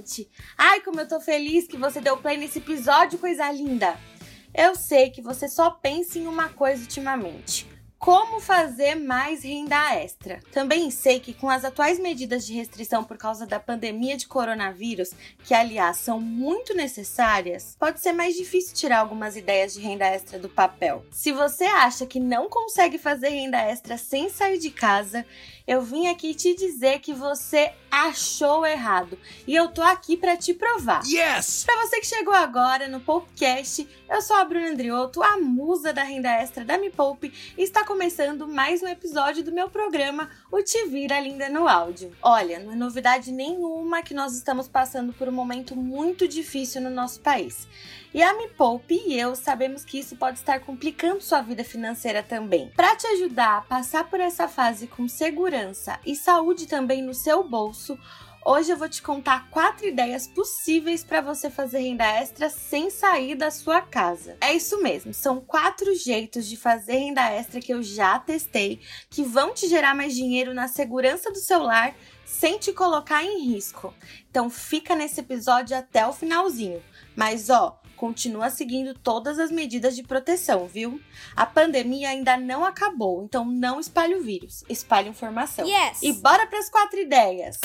Gente! Ai, como eu tô feliz que você deu play nesse episódio, coisa linda! Eu sei que você só pensa em uma coisa ultimamente. Como fazer mais renda extra? Também sei que com as atuais medidas de restrição por causa da pandemia de coronavírus, que aliás são muito necessárias, pode ser mais difícil tirar algumas ideias de renda extra do papel. Se você acha que não consegue fazer renda extra sem sair de casa, eu vim aqui te dizer que você achou errado e eu tô aqui para te provar. Yes! Para você que chegou agora no Poupecast, eu sou a Bruna Andriotto, a musa da renda extra da Me Poupe, e está começando mais um episódio do meu programa O Te Vira Linda no Áudio. Olha, não é novidade nenhuma que nós estamos passando por um momento muito difícil no nosso país. E a Me Poupe e eu sabemos que isso pode estar complicando sua vida financeira também. Para te ajudar a passar por essa fase com segurança e saúde também no seu bolso, Hoje eu vou te contar quatro ideias possíveis para você fazer renda extra sem sair da sua casa. É isso mesmo, são quatro jeitos de fazer renda extra que eu já testei, que vão te gerar mais dinheiro na segurança do seu lar sem te colocar em risco. Então fica nesse episódio até o finalzinho. Mas ó, continua seguindo todas as medidas de proteção, viu? A pandemia ainda não acabou, então não espalhe o vírus, espalhe informação. Yes. E bora para as quatro ideias.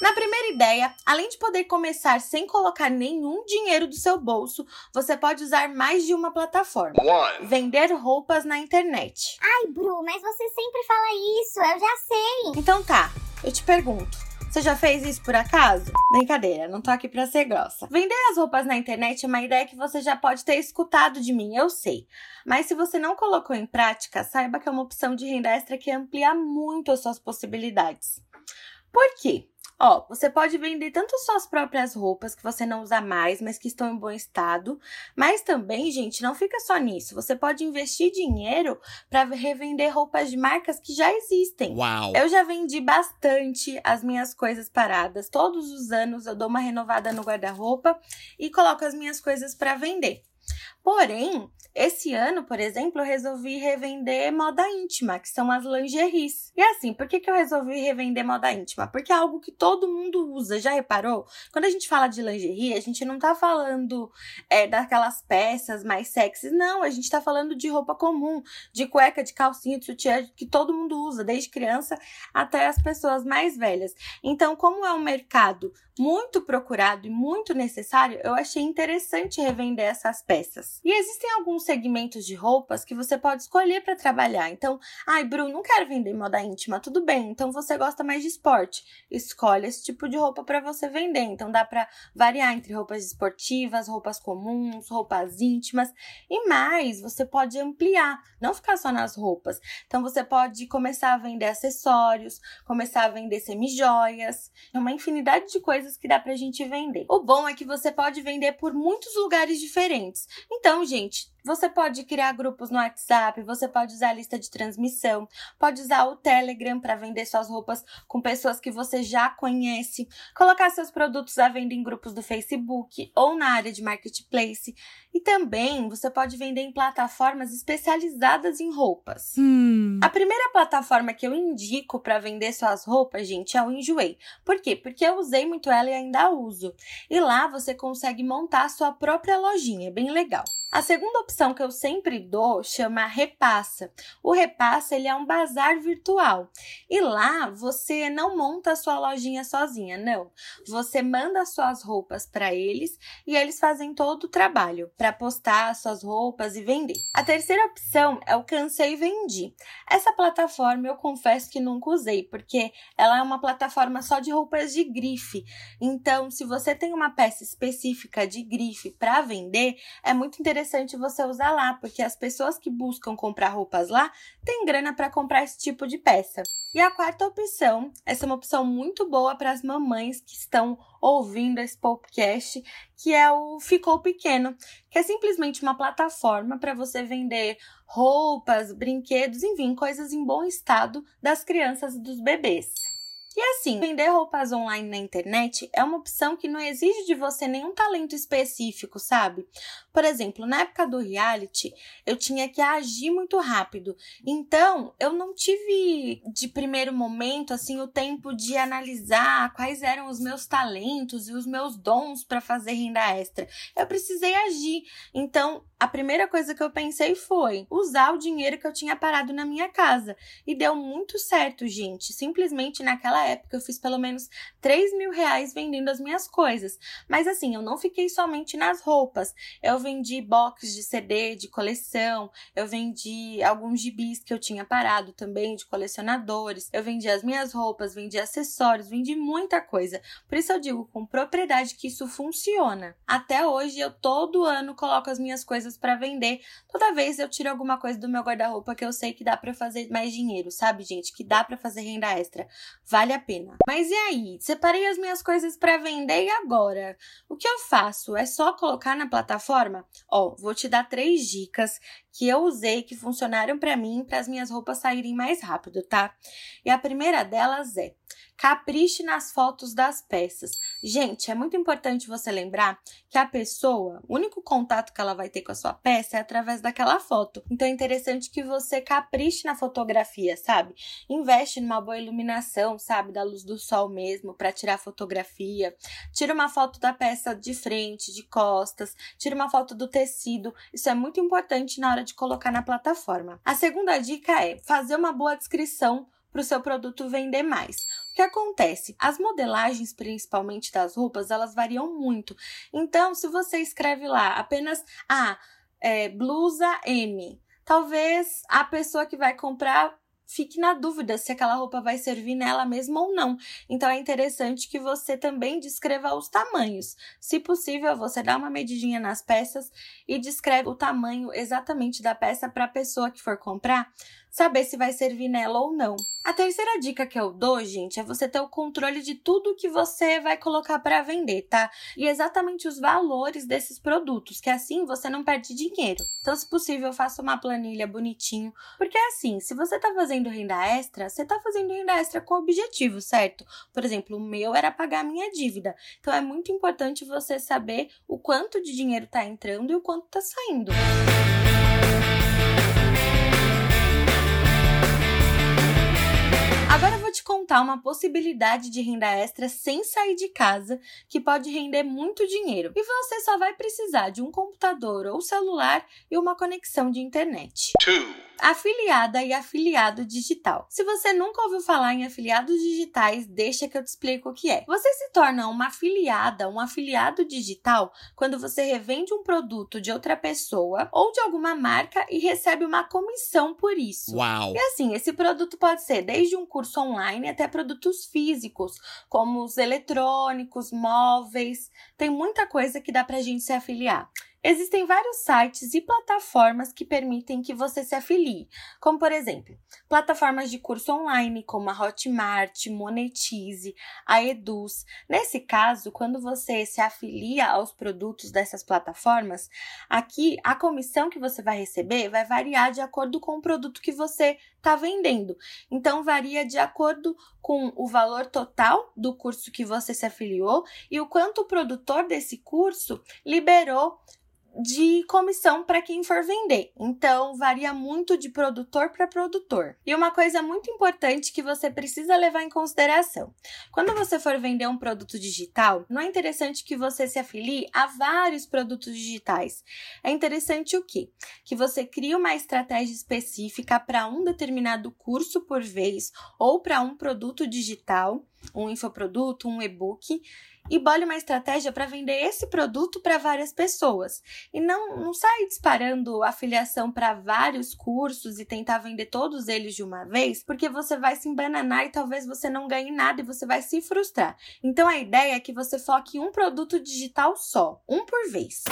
Na primeira ideia, além de poder começar sem colocar nenhum dinheiro do seu bolso, você pode usar mais de uma plataforma. Vender roupas na internet. Ai, Bru, mas você sempre fala isso, eu já sei. Então tá, eu te pergunto. Você já fez isso por acaso? Brincadeira, não tô aqui pra ser grossa. Vender as roupas na internet é uma ideia que você já pode ter escutado de mim, eu sei. Mas se você não colocou em prática, saiba que é uma opção de renda extra que amplia muito as suas possibilidades. Por quê? Ó, você pode vender tanto suas próprias roupas que você não usa mais, mas que estão em bom estado, mas também, gente, não fica só nisso. Você pode investir dinheiro para revender roupas de marcas que já existem. Uau! Eu já vendi bastante as minhas coisas paradas. Todos os anos eu dou uma renovada no guarda-roupa e coloco as minhas coisas para vender. Porém, esse ano, por exemplo, eu resolvi revender moda íntima, que são as lingeries. E assim, por que, que eu resolvi revender moda íntima? Porque é algo que todo mundo usa, já reparou? Quando a gente fala de lingerie, a gente não tá falando é, daquelas peças mais sexys, não, a gente tá falando de roupa comum, de cueca, de calcinha, de sutiã, que todo mundo usa, desde criança até as pessoas mais velhas. Então, como é um mercado muito procurado e muito necessário, eu achei interessante revender essas peças. E existem alguns segmentos de roupas que você pode escolher para trabalhar. Então, ai, Bru, não quero vender moda íntima, tudo bem. Então você gosta mais de esporte. Escolhe esse tipo de roupa para você vender. Então dá para variar entre roupas esportivas, roupas comuns, roupas íntimas e mais, você pode ampliar, não ficar só nas roupas. Então você pode começar a vender acessórios, começar a vender semijoias, é uma infinidade de coisas que dá pra gente vender. O bom é que você pode vender por muitos lugares diferentes. Então, gente, você pode criar grupos no WhatsApp, você pode usar a lista de transmissão, pode usar o Telegram para vender suas roupas com pessoas que você já conhece, colocar seus produtos à venda em grupos do Facebook ou na área de marketplace. E também você pode vender em plataformas especializadas em roupas. Hum. A primeira plataforma que eu indico para vender suas roupas, gente, é o Enjoei. Por quê? Porque eu usei muito ela e ainda uso. E lá você consegue montar a sua própria lojinha, é bem legal. A segunda opção que eu sempre dou chama Repassa. O Repassa ele é um bazar virtual e lá você não monta a sua lojinha sozinha, não. Você manda suas roupas para eles e eles fazem todo o trabalho para postar suas roupas e vender. A terceira opção é o Cansei Vendi. Essa plataforma eu confesso que nunca usei porque ela é uma plataforma só de roupas de grife. Então, se você tem uma peça específica de grife para vender, é muito interessante interessante você usar lá, porque as pessoas que buscam comprar roupas lá têm grana para comprar esse tipo de peça. E a quarta opção, essa é uma opção muito boa para as mamães que estão ouvindo esse podcast, que é o Ficou Pequeno, que é simplesmente uma plataforma para você vender roupas, brinquedos, enfim, coisas em bom estado das crianças e dos bebês. E assim, vender roupas online na internet é uma opção que não exige de você nenhum talento específico, sabe? Por exemplo, na época do reality, eu tinha que agir muito rápido. Então, eu não tive de primeiro momento assim o tempo de analisar quais eram os meus talentos e os meus dons para fazer renda extra. Eu precisei agir. Então, a primeira coisa que eu pensei foi usar o dinheiro que eu tinha parado na minha casa. E deu muito certo, gente. Simplesmente naquela época eu fiz pelo menos 3 mil reais vendendo as minhas coisas. Mas assim, eu não fiquei somente nas roupas. Eu vendi box de CD de coleção, eu vendi alguns gibis que eu tinha parado também de colecionadores. Eu vendi as minhas roupas, vendi acessórios, vendi muita coisa. Por isso eu digo com propriedade que isso funciona. Até hoje eu todo ano coloco as minhas coisas para vender. Toda vez eu tiro alguma coisa do meu guarda-roupa que eu sei que dá para fazer mais dinheiro, sabe, gente? Que dá para fazer renda extra. Vale a pena. Mas e aí? Separei as minhas coisas para vender e agora? O que eu faço? É só colocar na plataforma? Ó, vou te dar três dicas que eu usei que funcionaram para mim para as minhas roupas saírem mais rápido, tá? E a primeira delas é Capriche nas fotos das peças. Gente, é muito importante você lembrar que a pessoa, o único contato que ela vai ter com a sua peça é através daquela foto. Então é interessante que você capriche na fotografia, sabe? Investe numa boa iluminação, sabe, da luz do sol mesmo para tirar fotografia. Tira uma foto da peça de frente, de costas, tira uma foto do tecido. Isso é muito importante na hora de colocar na plataforma. A segunda dica é fazer uma boa descrição para o seu produto vender mais. O que acontece? As modelagens, principalmente das roupas, elas variam muito. Então, se você escreve lá apenas a ah, é, blusa M, talvez a pessoa que vai comprar fique na dúvida se aquela roupa vai servir nela mesma ou não. Então é interessante que você também descreva os tamanhos. Se possível, você dá uma medidinha nas peças e descreve o tamanho exatamente da peça para a pessoa que for comprar saber se vai servir nela ou não. A terceira dica que eu dou, gente, é você ter o controle de tudo que você vai colocar para vender, tá? E exatamente os valores desses produtos, que assim você não perde dinheiro. Então, se possível, faça uma planilha bonitinho, porque assim, se você tá fazendo renda extra, você tá fazendo renda extra com objetivo, certo? Por exemplo, o meu era pagar a minha dívida. Então, é muito importante você saber o quanto de dinheiro tá entrando e o quanto tá saindo. Música te contar uma possibilidade de renda extra sem sair de casa que pode render muito dinheiro. E você só vai precisar de um computador ou celular e uma conexão de internet. Two afiliada e afiliado digital. Se você nunca ouviu falar em afiliados digitais, deixa que eu te explico o que é. Você se torna uma afiliada, um afiliado digital quando você revende um produto de outra pessoa ou de alguma marca e recebe uma comissão por isso. Uau! E assim, esse produto pode ser desde um curso online até produtos físicos, como os eletrônicos, móveis. Tem muita coisa que dá pra gente se afiliar. Existem vários sites e plataformas que permitem que você se afilie, como por exemplo, plataformas de curso online como a Hotmart, Monetize, a Eduz. Nesse caso, quando você se afilia aos produtos dessas plataformas, aqui a comissão que você vai receber vai variar de acordo com o produto que você está vendendo. Então, varia de acordo com o valor total do curso que você se afiliou e o quanto o produtor desse curso liberou de comissão para quem for vender. Então, varia muito de produtor para produtor. E uma coisa muito importante que você precisa levar em consideração: quando você for vender um produto digital, não é interessante que você se afilie a vários produtos digitais. É interessante o quê? Que você crie uma estratégia específica para um determinado curso por vez ou para um produto digital, um infoproduto, um e-book e bole uma estratégia para vender esse produto para várias pessoas. E não, não sai disparando afiliação para vários cursos e tentar vender todos eles de uma vez, porque você vai se embananar e talvez você não ganhe nada e você vai se frustrar. Então a ideia é que você foque em um produto digital só, um por vez.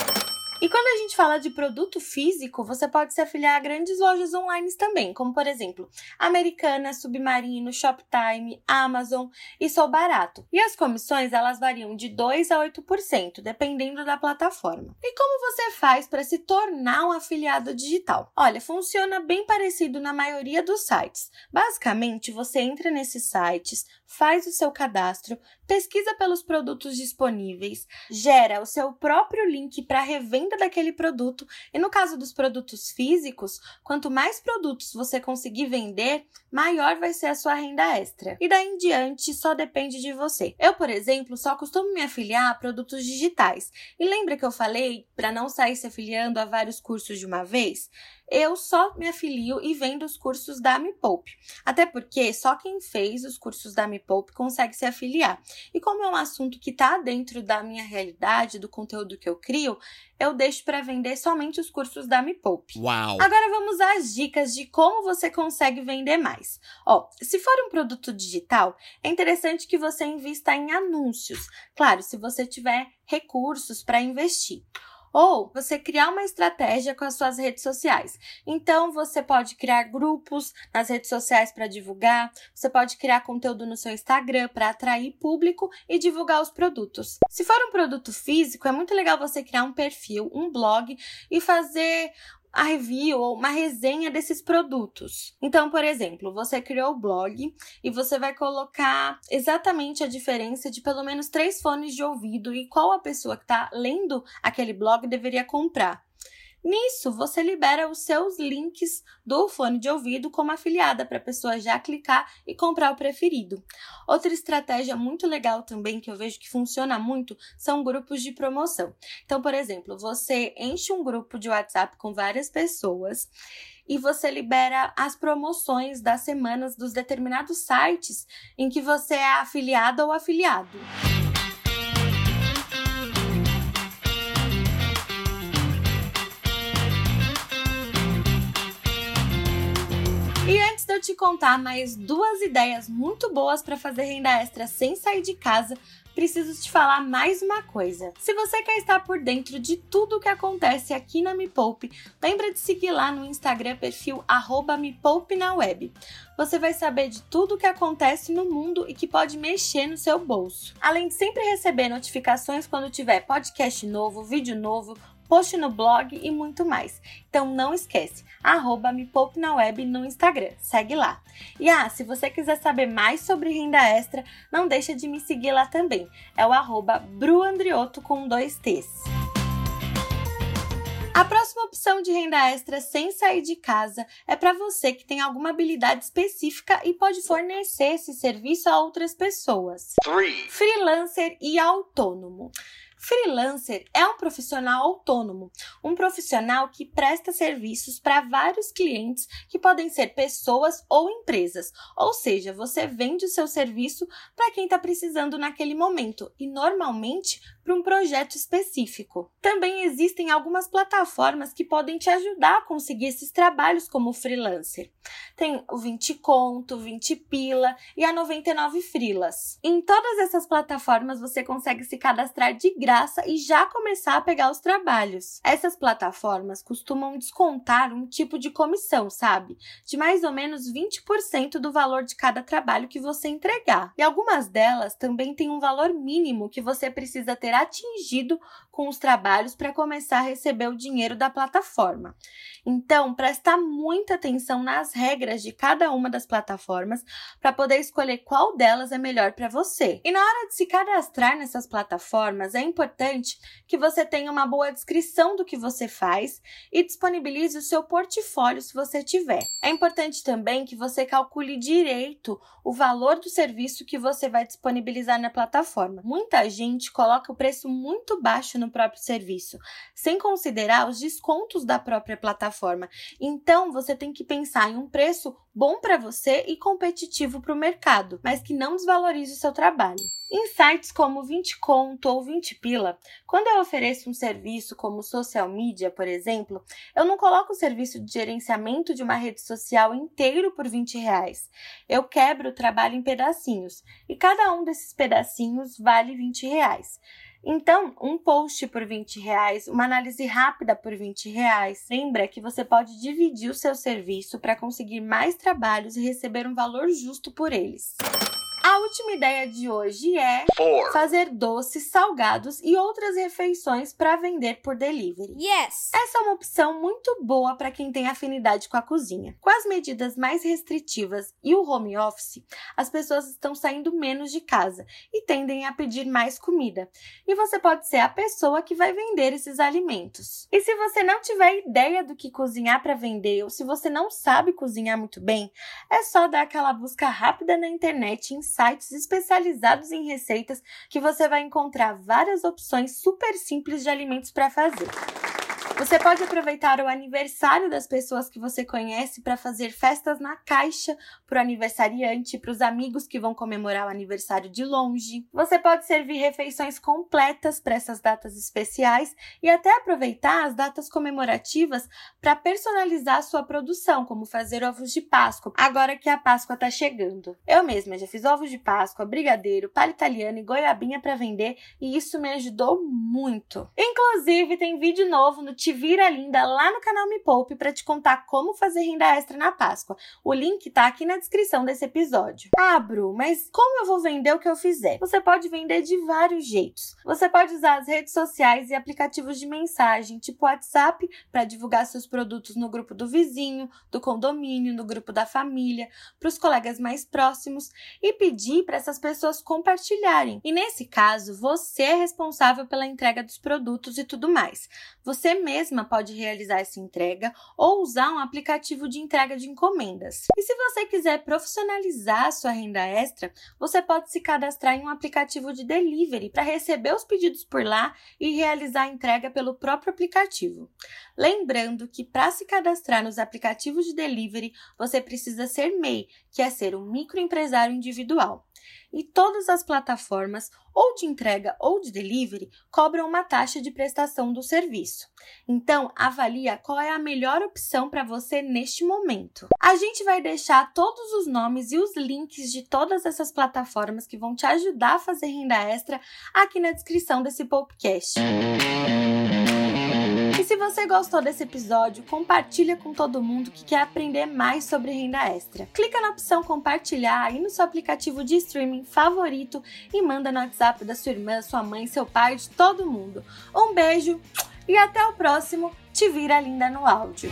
E quando a gente fala de produto físico, você pode se afiliar a grandes lojas online também, como por exemplo, Americana, Submarino, Shoptime, Amazon e Sou Barato. E as comissões, elas variam de 2 a 8%, dependendo da plataforma. E como você faz para se tornar um afiliado digital? Olha, funciona bem parecido na maioria dos sites. Basicamente, você entra nesses sites, faz o seu cadastro, pesquisa pelos produtos disponíveis, gera o seu próprio link para revenda daquele produto e no caso dos produtos físicos, quanto mais produtos você conseguir vender, maior vai ser a sua renda extra. E daí em diante só depende de você. Eu, por exemplo, só costumo me afiliar a produtos digitais. E lembra que eu falei para não sair se afiliando a vários cursos de uma vez? Eu só me afilio e vendo os cursos da Me Poupe. Até porque só quem fez os cursos da Me Poupe consegue se afiliar. E como é um assunto que está dentro da minha realidade, do conteúdo que eu crio, eu deixo para vender somente os cursos da Me Poupe. Uau! Agora vamos às dicas de como você consegue vender mais. Ó, se for um produto digital, é interessante que você invista em anúncios. Claro, se você tiver recursos para investir ou você criar uma estratégia com as suas redes sociais. Então, você pode criar grupos nas redes sociais para divulgar, você pode criar conteúdo no seu Instagram para atrair público e divulgar os produtos. Se for um produto físico, é muito legal você criar um perfil, um blog e fazer a review ou uma resenha desses produtos. Então, por exemplo, você criou o blog e você vai colocar exatamente a diferença de pelo menos três fones de ouvido e qual a pessoa que está lendo aquele blog deveria comprar. Nisso, você libera os seus links do fone de ouvido como afiliada para a pessoa já clicar e comprar o preferido. Outra estratégia muito legal também que eu vejo que funciona muito são grupos de promoção. Então, por exemplo, você enche um grupo de WhatsApp com várias pessoas e você libera as promoções das semanas dos determinados sites em que você é afiliada ou afiliado. E antes de eu te contar mais duas ideias muito boas para fazer renda extra sem sair de casa, preciso te falar mais uma coisa. Se você quer estar por dentro de tudo o que acontece aqui na Me Poupe, lembra de seguir lá no Instagram perfil arroba na web. Você vai saber de tudo o que acontece no mundo e que pode mexer no seu bolso. Além de sempre receber notificações quando tiver podcast novo, vídeo novo, post no blog e muito mais. Então não esquece, arroba me poupe na web no Instagram, segue lá. E ah, se você quiser saber mais sobre renda extra, não deixa de me seguir lá também, é o arroba bruandrioto com dois T's. A próxima opção de renda extra sem sair de casa é para você que tem alguma habilidade específica e pode fornecer esse serviço a outras pessoas. Three. Freelancer e autônomo. Freelancer é um profissional autônomo, um profissional que presta serviços para vários clientes que podem ser pessoas ou empresas. Ou seja, você vende o seu serviço para quem está precisando naquele momento e normalmente para um projeto específico. Também existem algumas plataformas que podem te ajudar a conseguir esses trabalhos como freelancer. Tem o 20 Conto, 20 Pila e a 99 Frilas. Em todas essas plataformas você consegue se cadastrar de graça e já começar a pegar os trabalhos. Essas plataformas costumam descontar um tipo de comissão, sabe? De mais ou menos 20% do valor de cada trabalho que você entregar. E algumas delas também têm um valor mínimo que você precisa ter atingido com os trabalhos para começar a receber o dinheiro da plataforma. Então, presta muita atenção nas regras de cada uma das plataformas para poder escolher qual delas é melhor para você. E na hora de se cadastrar nessas plataformas, é importante que você tenha uma boa descrição do que você faz e disponibilize o seu portfólio se você tiver. É importante também que você calcule direito o valor do serviço que você vai disponibilizar na plataforma. Muita gente coloca o preço muito baixo no próprio serviço, sem considerar os descontos da própria plataforma. Então, você tem que pensar em um preço bom para você e competitivo para o mercado, mas que não desvalorize o seu trabalho. Em sites como 20 Conto ou 20 Pila, quando eu ofereço um serviço como social media, por exemplo, eu não coloco o serviço de gerenciamento de uma rede social inteiro por 20 reais. Eu quebro o trabalho em pedacinhos e cada um desses pedacinhos vale 20 reais. Então, um post por 20 reais, uma análise rápida por 20 reais. Lembra que você pode dividir o seu serviço para conseguir mais trabalhos e receber um valor justo por eles. A última ideia de hoje é Four. fazer doces, salgados e outras refeições para vender por delivery. Yes! Essa é uma opção muito boa para quem tem afinidade com a cozinha. Com as medidas mais restritivas e o home office, as pessoas estão saindo menos de casa e tendem a pedir mais comida. E você pode ser a pessoa que vai vender esses alimentos. E se você não tiver ideia do que cozinhar para vender ou se você não sabe cozinhar muito bem, é só dar aquela busca rápida na internet em sites especializados em receitas que você vai encontrar várias opções super simples de alimentos para fazer. Você pode aproveitar o aniversário das pessoas que você conhece para fazer festas na caixa para o aniversariante, para os amigos que vão comemorar o aniversário de longe. Você pode servir refeições completas para essas datas especiais e até aproveitar as datas comemorativas para personalizar a sua produção, como fazer ovos de Páscoa, agora que a Páscoa está chegando. Eu mesma já fiz ovos de Páscoa, brigadeiro, palha italiana e goiabinha para vender e isso me ajudou muito. Inclusive, tem vídeo novo no Te Vira Linda lá no canal Me Poupe para te contar como fazer renda extra na Páscoa. O link tá aqui na descrição desse episódio. Ah, Bru, mas como eu vou vender o que eu fizer? Você pode vender de vários jeitos. Você pode usar as redes sociais e aplicativos de mensagem, tipo WhatsApp, para divulgar seus produtos no grupo do vizinho, do condomínio, no grupo da família, para os colegas mais próximos e pedir para essas pessoas compartilharem. E nesse caso, você é responsável pela entrega dos produtos e tudo mais. Você mesma pode realizar essa entrega ou usar um aplicativo de entrega de encomendas. E se você quiser profissionalizar sua renda extra, você pode se cadastrar em um aplicativo de delivery para receber os pedidos por lá e realizar a entrega pelo próprio aplicativo. Lembrando que para se cadastrar nos aplicativos de delivery, você precisa ser MEI, que é ser um microempresário individual. E todas as plataformas, ou de entrega ou de delivery, cobram uma taxa de prestação do serviço. Então, avalia qual é a melhor opção para você neste momento. A gente vai deixar todos os nomes e os links de todas essas plataformas que vão te ajudar a fazer renda extra aqui na descrição desse podcast. E se você gostou desse episódio, compartilha com todo mundo que quer aprender mais sobre renda extra. Clica na opção compartilhar aí no seu aplicativo de streaming favorito e manda no WhatsApp da sua irmã, sua mãe, seu pai, de todo mundo. Um beijo e até o próximo Te Vira Linda no Áudio.